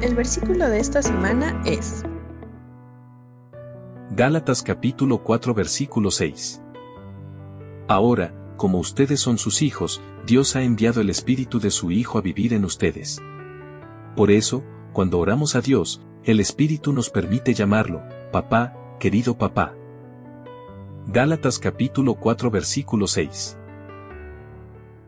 El versículo de esta semana es Gálatas capítulo 4 versículo 6. Ahora, como ustedes son sus hijos, Dios ha enviado el Espíritu de su Hijo a vivir en ustedes. Por eso, cuando oramos a Dios, el Espíritu nos permite llamarlo, papá, querido papá. Gálatas capítulo 4 versículo 6.